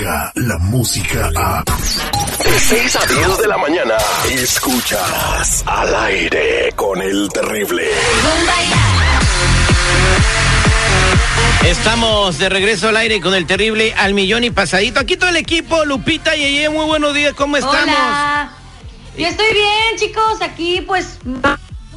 la música a... De 6 a 10 de la mañana, escuchas al aire con el terrible. Estamos de regreso al aire con el terrible al millón y pasadito. Aquí todo el equipo, Lupita y Yeye, muy buenos días, ¿cómo estamos? Hola. Yo estoy bien, chicos. Aquí, pues,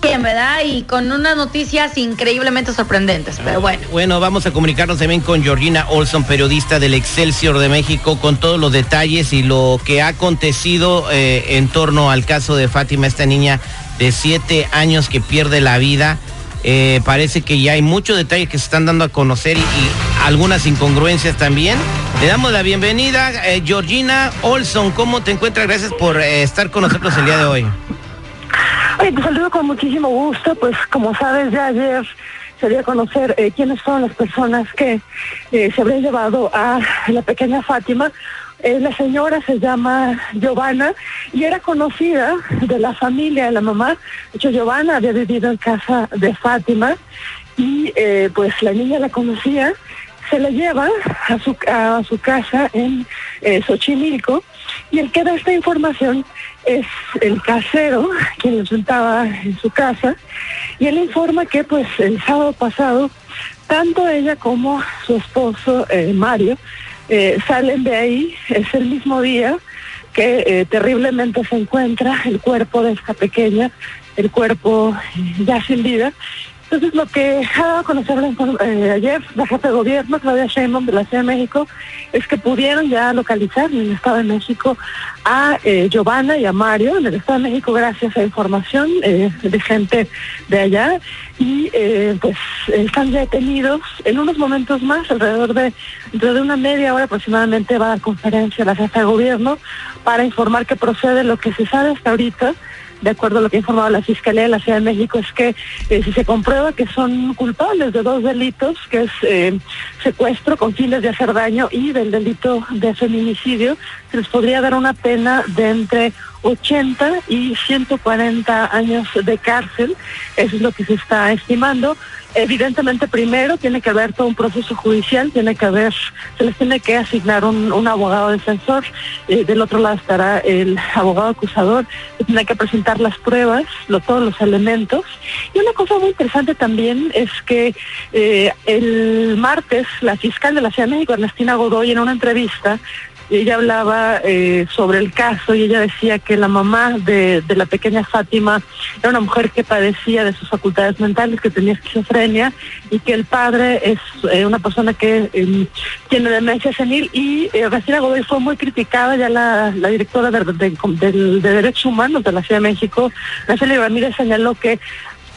bien, ¿verdad? Y con unas noticias increíblemente sorprendentes, pero bueno. Bueno, vamos a comunicarnos también con Georgina Olson, periodista del Excelsior de México, con todos los detalles y lo que ha acontecido eh, en torno al caso de Fátima, esta niña de siete años que pierde la vida. Eh, parece que ya hay muchos detalles que se están dando a conocer y, algunas incongruencias también. Le damos la bienvenida, eh, Georgina Olson. ¿Cómo te encuentras? Gracias por estar con nosotros el día de hoy. Saludo con muchísimo gusto. Pues como sabes, ya ayer se dio a conocer eh, quiénes fueron las personas que eh, se habrían llevado a la pequeña Fátima. Eh, la señora se llama Giovanna y era conocida de la familia de la mamá. De hecho, Giovanna había vivido en casa de Fátima y pues la niña la conocía. Se la lleva a su, a su casa en Xochimilco y el que da esta información es el casero quien le sentaba en su casa y él informa que pues el sábado pasado tanto ella como su esposo eh, Mario eh, salen de ahí, es el mismo día que eh, terriblemente se encuentra el cuerpo de esta pequeña, el cuerpo ya sin vida. Entonces lo que ha dado a conocer eh, ayer la jefa de gobierno, Claudia Sheinbaum de la Ciudad de México, es que pudieron ya localizar en el Estado de México a eh, Giovanna y a Mario en el Estado de México gracias a información eh, de gente de allá. Y eh, pues están ya detenidos. En unos momentos más, alrededor de de una media hora aproximadamente va a dar conferencia la jefa de gobierno para informar que procede lo que se sabe hasta ahorita de acuerdo a lo que ha informado la Fiscalía de la Ciudad de México, es que eh, si se comprueba que son culpables de dos delitos, que es eh, secuestro con fines de hacer daño y del delito de feminicidio, se les podría dar una pena de entre 80 y 140 años de cárcel. Eso es lo que se está estimando. Evidentemente, primero tiene que haber todo un proceso judicial, tiene que haber, se les tiene que asignar un, abogado defensor, eh, del otro lado estará el abogado acusador, se tiene que presentar las pruebas, lo- todos los elementos. Y una cosa muy interesante también es que eh, el martes la fiscal de la Ciudad de México, Ernestina Godoy, en una entrevista, ella hablaba eh, sobre el caso y ella decía que la mamá de, la pequeña Fátima era una mujer que padecía de sus facultades mentales, que tenía esquizofrenia y que el padre es eh, una persona que eh, tiene demencia senil y eh, Ernestina Godoy fue muy criticada, ya la, directora de, de- de Derechos Humanos de la Ciudad de México, Naceli Ramírez señaló que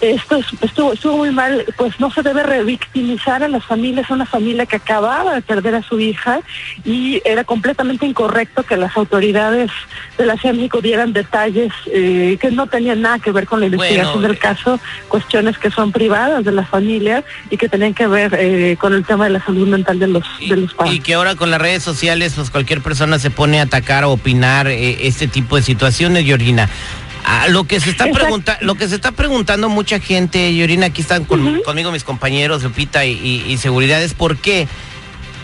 esto es- estuvo, estuvo muy mal, pues no se debe revictimizar a las familias, a una familia que acababa de perder a su hija y era completamente incorrecto que las autoridades de la Ciudad de México dieran detalles eh, que no tenían nada que ver con la investigación Bueno, del caso, cuestiones que son privadas de la familia y que tenían que ver eh, con el tema de la salud mental de los, de los Y padres. que ahora con las redes sociales, pues cualquier persona se pone a atacar o opinar eh, este tipo de situaciones, Georgina. Ah, lo que se está preguntando, lo que se está preguntando mucha gente, Georgina, aquí están con- conmigo mis compañeros, Lupita y, y- y seguridad, es por qué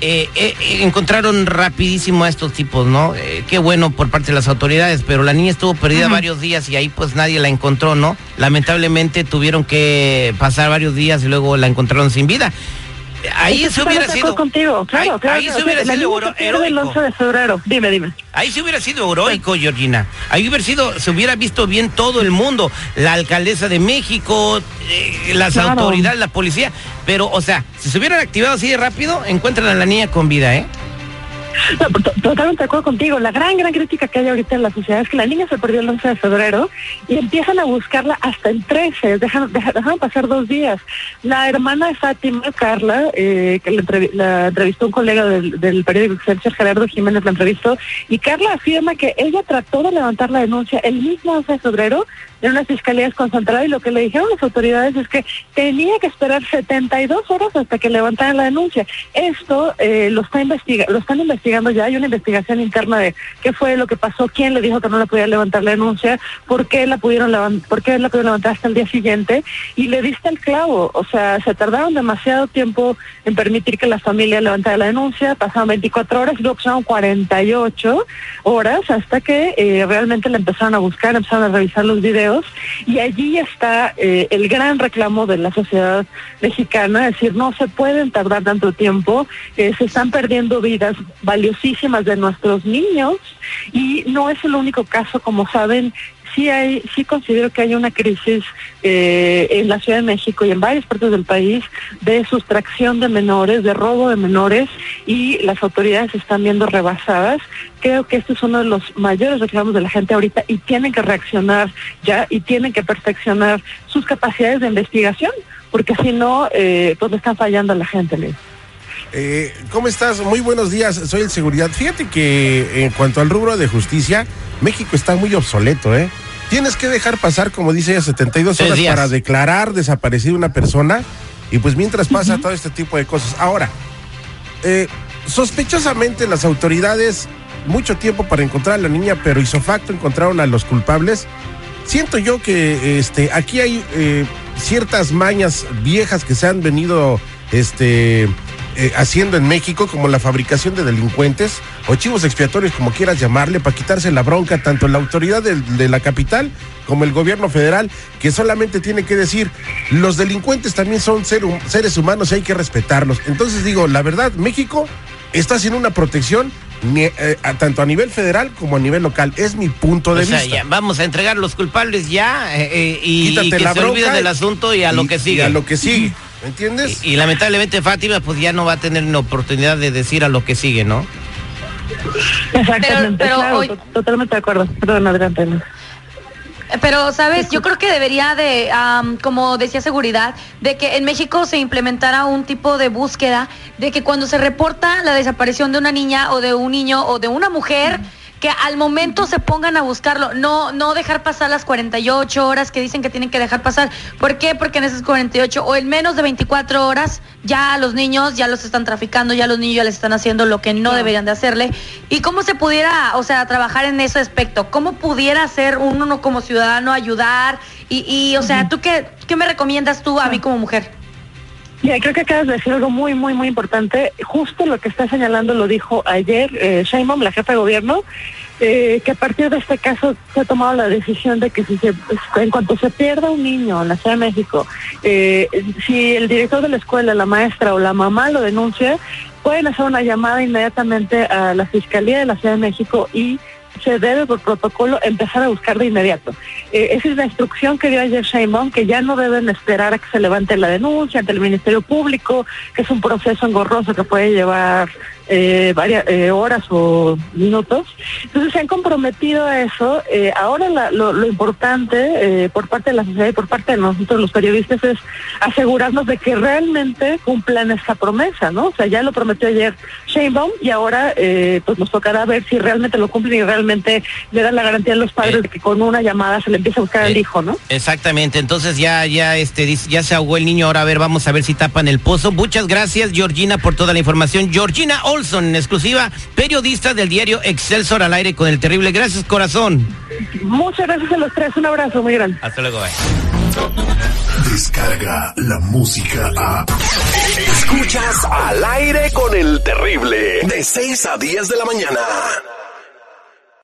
eh, eh, encontraron rapidísimo a estos tipos, ¿no? Eh, qué bueno por parte de las autoridades, pero la niña estuvo perdida varios días y ahí pues nadie la encontró, ¿no? Lamentablemente tuvieron que pasar varios días y luego la encontraron sin vida. Ahí se hubiera sido contigo, claro, ahí, claro. ahí o se sea, hubiera sido heroico. 11 de febrero. Dime, dime. Ahí se hubiera sido heroico, Georgina. Ahí hubiera sido, se hubiera visto bien todo el mundo, la alcaldesa de México, eh, las autoridades, la policía. Pero, o sea, si se hubieran activado así de rápido, encuentran a la niña con vida, ¿eh? To- totalmente de acuerdo contigo. La gran, gran crítica que hay ahorita en la sociedad es que la niña se perdió el 11 de febrero y empiezan a buscarla hasta el 13. Dejan, deja- dejaron pasar dos días. La hermana de Fátima, Carla, eh, que la, entrevi- la entrevistó un colega del, del periódico Excelsior, Gerardo Jiménez, la entrevistó, y Carla afirma que ella trató de levantar la denuncia el mismo 11 de febrero en una fiscalía desconcentrada y lo que le dijeron las autoridades es que tenía que esperar 72 horas hasta que levantaran la denuncia. Esto eh, lo, está investiga lo están investigando investigando ya, hay una investigación interna de qué fue lo que pasó, quién le dijo que no le podía levantar la denuncia, por qué la pudieron levantar, por qué la pudieron levantar hasta el día siguiente, y le diste el clavo, o sea, se tardaron demasiado tiempo en permitir que la familia levantara la denuncia, pasaron 24 horas luego pasaron 48 horas hasta que eh, realmente la empezaron a buscar, empezaron a revisar los videos, y allí está eh, el gran reclamo de la sociedad mexicana, es decir, no se pueden tardar tanto tiempo, eh, se están perdiendo vidas valiosísimas de nuestros niños y no es el único caso, como saben, sí hay, sí considero que hay una crisis eh, en la Ciudad de México y en varias partes del país de sustracción de menores, de robo de menores y las autoridades están viendo rebasadas. Creo que este es uno de los mayores reclamos de la gente ahorita y tienen que reaccionar ya y tienen que perfeccionar sus capacidades de investigación, porque si no, eh, pues están fallando a la gente. Eh, ¿Cómo estás? Muy buenos días, soy el seguridad. Fíjate que en cuanto al rubro de justicia, México está muy obsoleto, ¿eh? Tienes que dejar pasar, como dice ella, 72 Tres horas días. para declarar desaparecida una persona y pues mientras pasa todo este tipo de cosas. Ahora, eh, sospechosamente las autoridades, mucho tiempo para encontrar a la niña, pero hizo facto encontraron a los culpables. Siento yo que este, aquí hay eh, ciertas mañas viejas que se han venido este, eh, haciendo en México, como la fabricación de delincuentes o chivos expiatorios, como quieras llamarle, para quitarse la bronca tanto la autoridad de, la capital como el gobierno federal, que solamente tiene que decir, los delincuentes también son ser seres humanos y hay que respetarlos. Entonces digo, la verdad, México está haciendo una protección ni- eh, a- tanto a nivel federal como a nivel local. Es mi punto de O sea, vista. ya, vamos a entregar los culpables ya eh, eh, y, Quítate que la se olviden del asunto y a lo que sigue. a lo que sigue. ¿Me entiendes? Y, y lamentablemente Fátima pues ya no va a tener la oportunidad de decir a lo que sigue, ¿no? Exactamente, pero claro, hoy- to- totalmente de acuerdo. Perdón, adelante. Ana. Pero, ¿sabes? Yo creo que debería de, como decía seguridad, de que en México se implementara un tipo de búsqueda de que cuando se reporta la desaparición de una niña o de un niño o de una mujer, que al momento se pongan a buscarlo, no, no dejar pasar las 48 horas que dicen que tienen que dejar pasar. ¿Por qué? Porque en esas 48 o en menos de 24 horas ya los niños ya los están traficando, ya los niños ya les están haciendo lo que no deberían de hacerle. ¿Y cómo se pudiera, o sea, trabajar en ese aspecto? ¿Cómo pudiera ser uno como ciudadano ayudar? Y, y o sea, ¿tú qué, qué me recomiendas tú a mí como mujer? Mira, creo que acabas de decir algo muy, muy, muy importante. Justo lo que está señalando lo dijo ayer eh, Sheinbaum, la jefa de gobierno, eh, que a partir de este caso se ha tomado la decisión de que si se, en cuanto se pierda un niño en la Ciudad de México, eh, si el director de la escuela, la maestra o la mamá lo denuncia, pueden hacer una llamada inmediatamente a la Fiscalía de la Ciudad de México y se debe por protocolo empezar a buscar de inmediato. Eh, esa es la instrucción que dio ayer Sheinbaum, que ya no deben esperar a que se levante la denuncia ante el Ministerio Público, que es un proceso engorroso que puede llevar eh, varias eh, horas o minutos. Entonces se han comprometido a eso. Eh, ahora lo, importante por parte de la sociedad y por parte de nosotros los periodistas es asegurarnos de que realmente cumplan esa promesa, ¿no? O sea, ya lo prometió ayer Sheinbaum y ahora pues nos tocará ver si realmente lo cumplen y realmente le dan la garantía a los padres Eh. de que con una llamada se le empieza a buscar al Eh, hijo, ¿no? Exactamente, entonces ya, ya, este, ya se ahogó el niño, ahora a ver, vamos a ver si tapan el pozo. Muchas gracias, Georgina, por toda la información. Georgina Olson, en exclusiva, periodista del diario Excelsior al aire con el terrible. Gracias, corazón. Muchas gracias a los tres, un abrazo muy grande. Hasta luego. bye. Descarga la música a. Escuchas al aire con el terrible. De 6 a 10 de la mañana.